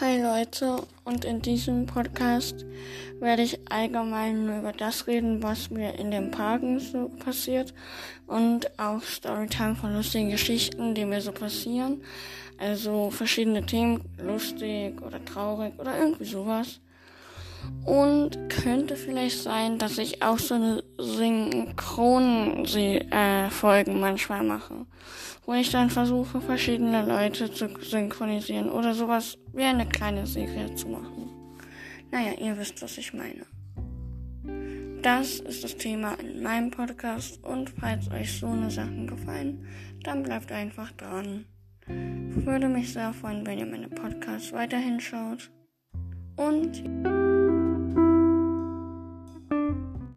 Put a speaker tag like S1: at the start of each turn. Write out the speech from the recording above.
S1: Hi Leute, und in diesem Podcast werde ich allgemein über das reden, was mir in den Parken so passiert und auch Storytime von lustigen Geschichten, die mir so passieren. Also verschiedene Themen, lustig oder traurig oder irgendwie sowas. Und könnte vielleicht sein, dass ich auch so eine Synchron-Folgen äh, manchmal mache, wo ich dann versuche, verschiedene Leute zu synchronisieren oder sowas wie eine kleine Serie zu machen. Naja, ihr wisst, was ich meine. Das ist das Thema in meinem Podcast und falls euch so eine Sachen gefallen, dann bleibt einfach dran. Würde mich sehr freuen, wenn ihr meine Podcasts weiterhin schaut. Und